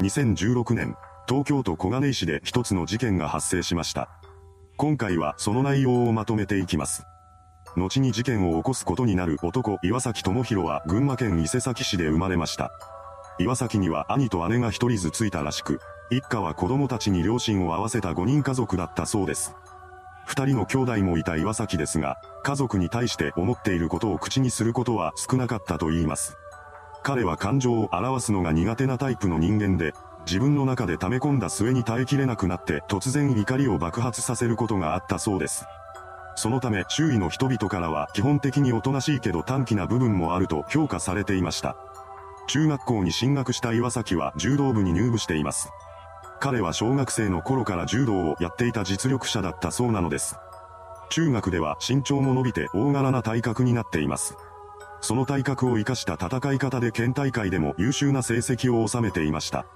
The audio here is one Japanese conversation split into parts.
2016年、東京都小金井市で一つの事件が発生しました。今回はその内容をまとめていきます。後に事件を起こすことになる男岩崎智弘は群馬県伊勢崎市で生まれました。岩崎には兄と姉が一人ずついたらしく、一家は子供たちに両親を合わせた5人家族だったそうです。二人の兄弟もいた岩崎ですが、家族に対して思っていることを口にすることは少なかったと言います。彼は感情を表すのが苦手なタイプの人間で、自分の中で溜め込んだ末に耐えきれなくなって突然怒りを爆発させることがあったそうです。そのため周囲の人々からは基本的におとなしいけど短気な部分もあると評価されていました。中学校に進学した岩崎は柔道部に入部しています。彼は小学生の頃から柔道をやっていた実力者だったそうなのです。中学では身長も伸びて大柄な体格になっています。その体格を活かした戦い方で県大会でも優秀な成績を収めていました。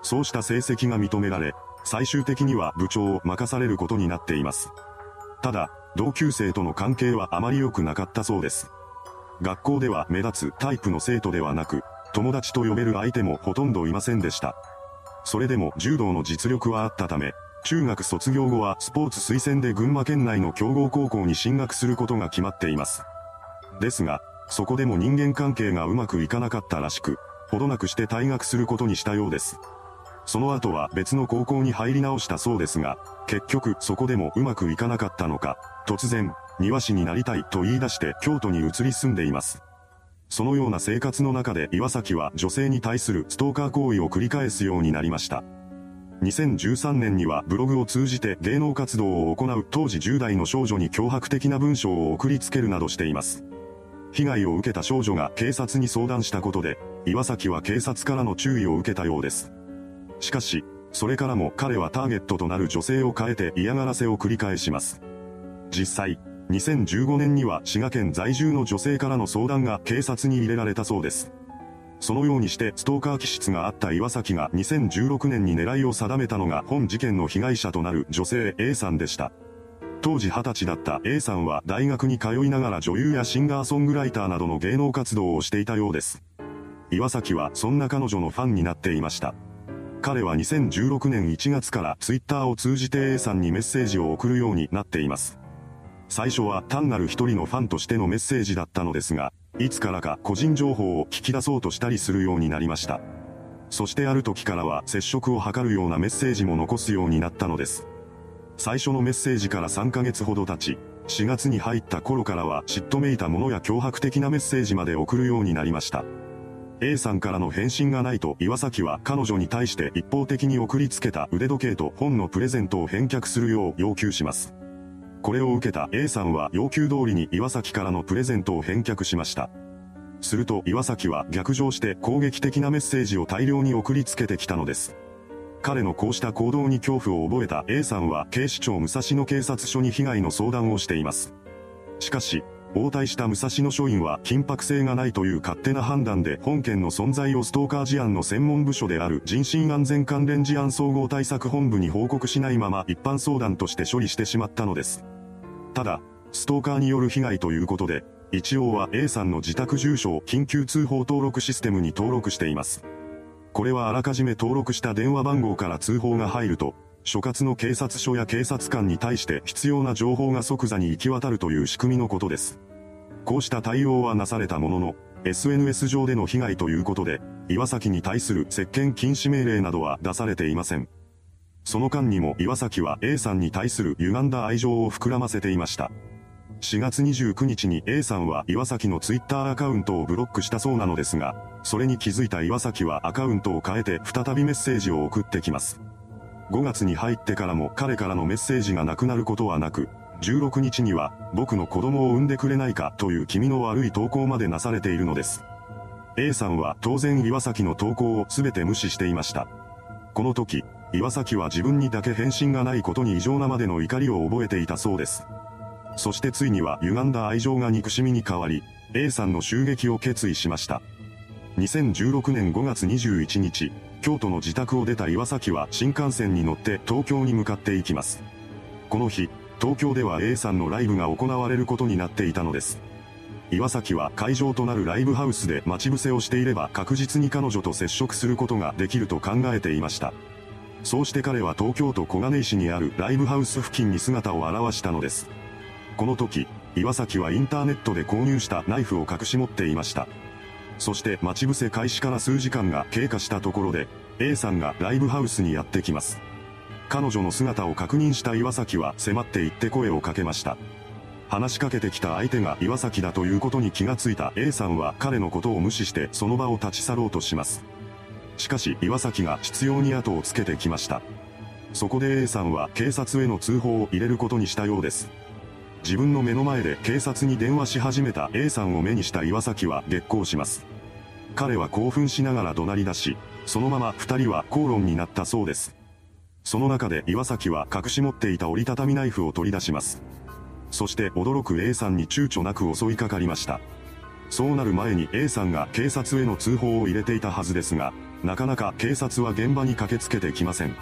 そうした成績が認められ、最終的には部長を任されることになっています。ただ、同級生との関係はあまり良くなかったそうです。学校では目立つタイプの生徒ではなく、友達と呼べる相手もほとんどいませんでした。それでも柔道の実力はあったため、中学卒業後はスポーツ推薦で群馬県内の強豪高校に進学することが決まっています。ですが、そこでも人間関係がうまくいかなかったらしく、ほどなくして退学することにしたようです。その後は別の高校に入り直したそうですが、結局そこでもうまくいかなかったのか、突然、庭師になりたいと言い出して京都に移り住んでいます。そのような生活の中で岩崎は女性に対するストーカー行為を繰り返すようになりました。2013年にはブログを通じて芸能活動を行う当時10代の少女に脅迫的な文章を送りつけるなどしています。被害を受けた少女が警察に相談したことで、岩崎は警察からの注意を受けたようです。しかし、それからも彼はターゲットとなる女性を変えて嫌がらせを繰り返します。実際、2015年には滋賀県在住の女性からの相談が警察に入れられたそうです。そのようにしてストーカー気質があった岩崎が2016年に狙いを定めたのが本事件の被害者となる女性 A さんでした。当時20歳だった A さんは大学に通いながら女優やシンガーソングライターなどの芸能活動をしていたようです。岩崎はそんな彼女のファンになっていました。彼は2016年1月からツイッターを通じて A さんにメッセージを送るようになっています。最初は単なる一人のファンとしてのメッセージだったのですが、いつからか個人情報を聞き出そうとしたりするようになりました。そしてある時からは接触を図るようなメッセージも残すようになったのです。最初のメッセージから3ヶ月ほど経ち、4月に入った頃からは嫉妬めいたものや脅迫的なメッセージまで送るようになりました。A さんからの返信がないと岩崎は彼女に対して一方的に送りつけた腕時計と本のプレゼントを返却するよう要求します。これを受けた A さんは要求通りに岩崎からのプレゼントを返却しました。すると岩崎は逆上して攻撃的なメッセージを大量に送りつけてきたのです。彼のこうした行動に恐怖を覚えた A さんは警視庁武蔵野警察署に被害の相談をしています。しかし、応対した武蔵野署員は緊迫性がないという勝手な判断で本件の存在をストーカー事案の専門部署である人身安全関連事案総合対策本部に報告しないまま一般相談として処理してしまったのです。ただ、ストーカーによる被害ということで、一応は A さんの自宅住所を緊急通報登録システムに登録しています。これはあらかじめ登録した電話番号から通報が入ると、所轄の警察署や警察官に対して必要な情報が即座に行き渡るという仕組みのことです。こうした対応はなされたものの、SNS 上での被害ということで、岩崎に対する接見禁止命令などは出されていません。その間にも岩崎は A さんに対する歪んだ愛情を膨らませていました。4月29日に A さんは岩崎の Twitter アカウントをブロックしたそうなのですが、それに気づいた岩崎はアカウントを変えて再びメッセージを送ってきます。5月に入ってからも彼からのメッセージがなくなることはなく、16日には、僕の子供を産んでくれないかという気味の悪い投稿までなされているのです。A さんは当然岩崎の投稿を全て無視していました。この時、岩崎は自分にだけ返信がないことに異常なまでの怒りを覚えていたそうです。そしてついには歪んだ愛情が憎しみに変わり、A さんの襲撃を決意しました。2016年5月21日、京都の自宅を出た岩崎は新幹線に乗って東京に向かっていきます。この日、東京では A さんのライブが行われることになっていたのです。岩崎は会場となるライブハウスで待ち伏せをしていれば確実に彼女と接触することができると考えていました。そうして彼は東京都小金井市にあるライブハウス付近に姿を現したのです。この時、岩崎はインターネットで購入したナイフを隠し持っていました。そして待ち伏せ開始から数時間が経過したところで、A さんがライブハウスにやってきます。彼女の姿を確認した岩崎は迫って行って声をかけました。話しかけてきた相手が岩崎だということに気がついた A さんは彼のことを無視してその場を立ち去ろうとします。しかし岩崎が執拗に後をつけてきました。そこで A さんは警察への通報を入れることにしたようです。自分の目の前で警察に電話し始めた A さんを目にした岩崎は激高します。彼は興奮しながら怒鳴り出し、そのまま二人は口論になったそうです。その中で岩崎は隠し持っていた折りたたみナイフを取り出します。そして驚く A さんに躊躇なく襲いかかりました。そうなる前に A さんが警察への通報を入れていたはずですが、なかなか警察は現場に駆けつけてきません。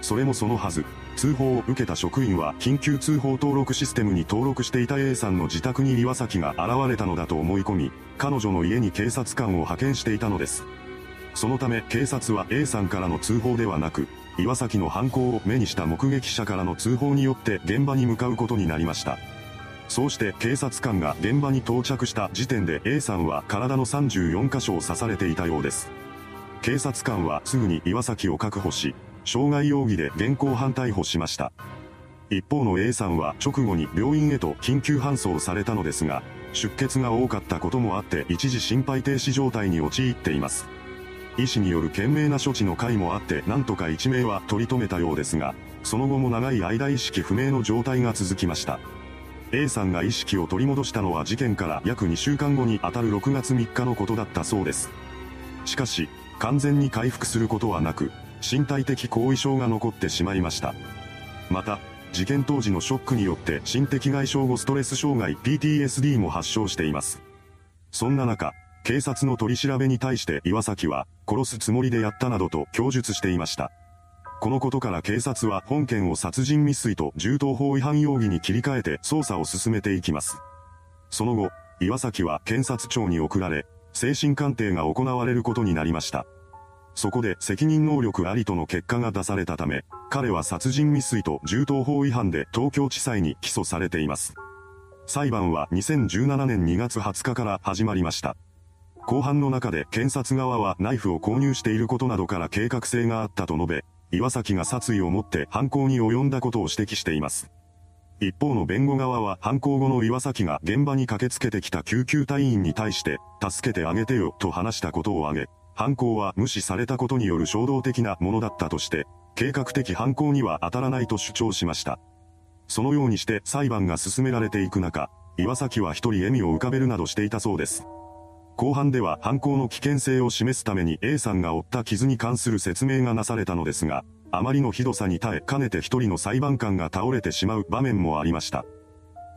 それもそのはず、通報を受けた職員は緊急通報登録システムに登録していた A さんの自宅に岩崎が現れたのだと思い込み、彼女の家に警察官を派遣していたのです。そのため警察は A さんからの通報ではなく、岩崎の犯行を目にした目撃者からの通報によって現場に向かうことになりました。そうして警察官が現場に到着した時点で A さんは体の34箇所を刺されていたようです。警察官はすぐに岩崎を確保し、傷害容疑で現行犯逮捕しました。一方の A さんは直後に病院へと緊急搬送されたのですが、出血が多かったこともあって一時心肺停止状態に陥っています。医師による懸命な処置の回もあってなんとか一命は取り留めたようですが、その後も長い間意識不明の状態が続きました。A さんが意識を取り戻したのは事件から約2週間後にあたる6月3日のことだったそうです。しかし、完全に回復することはなく、身体的後遺症が残ってしまいました。また、事件当時のショックによって心的外傷後ストレス障害 PTSD も発症しています。そんな中、警察の取り調べに対して岩崎は、殺すつもりでやったなどと供述していました。このことから警察は本件を殺人未遂と銃刀法違反容疑に切り替えて捜査を進めていきます。その後、岩崎は検察庁に送られ、精神鑑定が行われることになりました。そこで責任能力ありとの結果が出されたため、彼は殺人未遂と銃刀法違反で東京地裁に起訴されています。裁判は2017年2月20日から始まりました。後半の中で検察側はナイフを購入していることなどから計画性があったと述べ、岩崎が殺意を持って犯行に及んだことを指摘しています。一方の弁護側は犯行後の岩崎が現場に駆けつけてきた救急隊員に対して、助けてあげてよと話したことを挙げ、犯行は無視されたことによる衝動的なものだったとして、計画的犯行には当たらないと主張しました。そのようにして裁判が進められていく中、岩崎は一人笑みを浮かべるなどしていたそうです。後半では犯行の危険性を示すために A さんが負った傷に関する説明がなされたのですが、あまりのひどさに耐えかねて一人の裁判官が倒れてしまう場面もありました。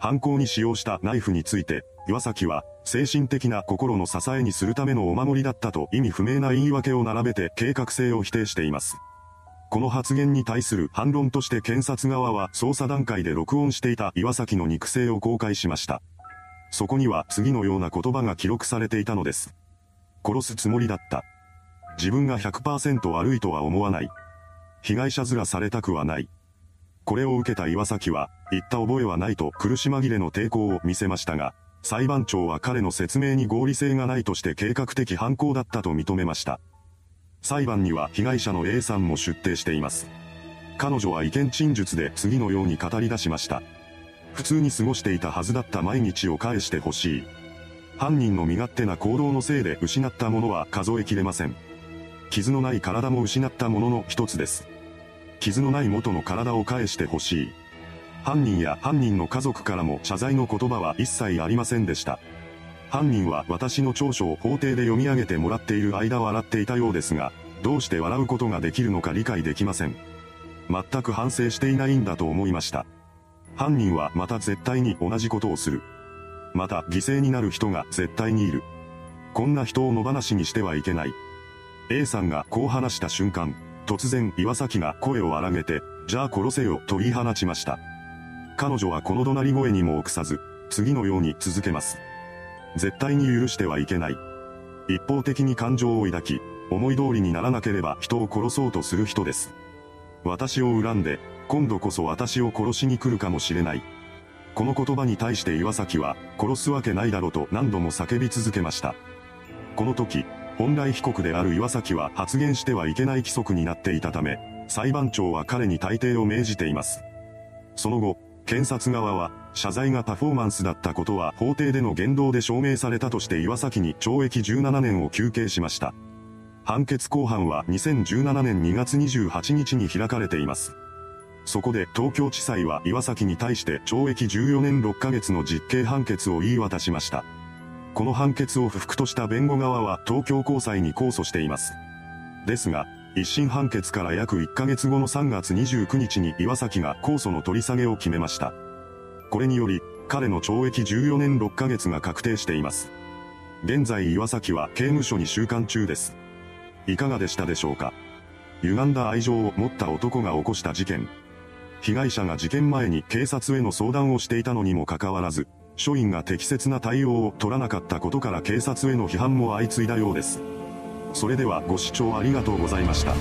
犯行に使用したナイフについて、岩崎は、精神的な心の支えにするためのお守りだったと意味不明な言い訳を並べて計画性を否定しています。この発言に対する反論として検察側は捜査段階で録音していた岩崎の肉声を公開しました。そこには次のような言葉が記録されていたのです。殺すつもりだった。自分が100%悪いとは思わない。被害者面されたくはない。これを受けた岩崎は、言った覚えはないと苦し紛れの抵抗を見せましたが、裁判長は彼の説明に合理性がないとして計画的犯行だったと認めました。裁判には被害者の A さんも出廷しています。彼女は意見陳述で次のように語り出しました。普通に過ごしていたはずだった毎日を返してほしい。犯人の身勝手な行動のせいで失ったものは数えきれません。傷のない体も失ったものの一つです。傷のない元の体を返してほしい。犯人や犯人の家族からも謝罪の言葉は一切ありませんでした。犯人は私の調書を法廷で読み上げてもらっている間笑っていたようですが、どうして笑うことができるのか理解できません。全く反省していないんだと思いました。犯人はまた絶対に同じことをする。また犠牲になる人が絶対にいる。こんな人を野放しにしてはいけない。A さんがこう話した瞬間、突然岩崎が声を荒げて、じゃあ殺せよと言い放ちました。彼女はこの怒鳴り声にも臆さず、次のように続けます。絶対に許してはいけない。一方的に感情を抱き、思い通りにならなければ人を殺そうとする人です。私を恨んで、今度こそ私を殺しに来るかもしれない。この言葉に対して岩崎は、殺すわけないだろうと何度も叫び続けました。この時、本来被告である岩崎は発言してはいけない規則になっていたため、裁判長は彼に退廷を命じています。その後、検察側は、謝罪がパフォーマンスだったことは法廷での言動で証明されたとして岩崎に懲役17年を求刑しました。判決公判は2017年2月28日に開かれています。そこで東京地裁は岩崎に対して懲役14年6ヶ月の実刑判決を言い渡しました。この判決を不服とした弁護側は東京高裁に控訴しています。ですが、一審判決から約1ヶ月後の3月29日に岩崎が控訴の取り下げを決めました。これにより、彼の懲役14年6ヶ月が確定しています。現在岩崎は刑務所に収監中です。いかがでしたでしょうか歪んだ愛情を持った男が起こした事件。被害者が事件前に警察への相談をしていたのにもかかわらず、署員が適切な対応を取らなかったことから警察への批判も相次いだようです。それではご視聴ありがとうございました。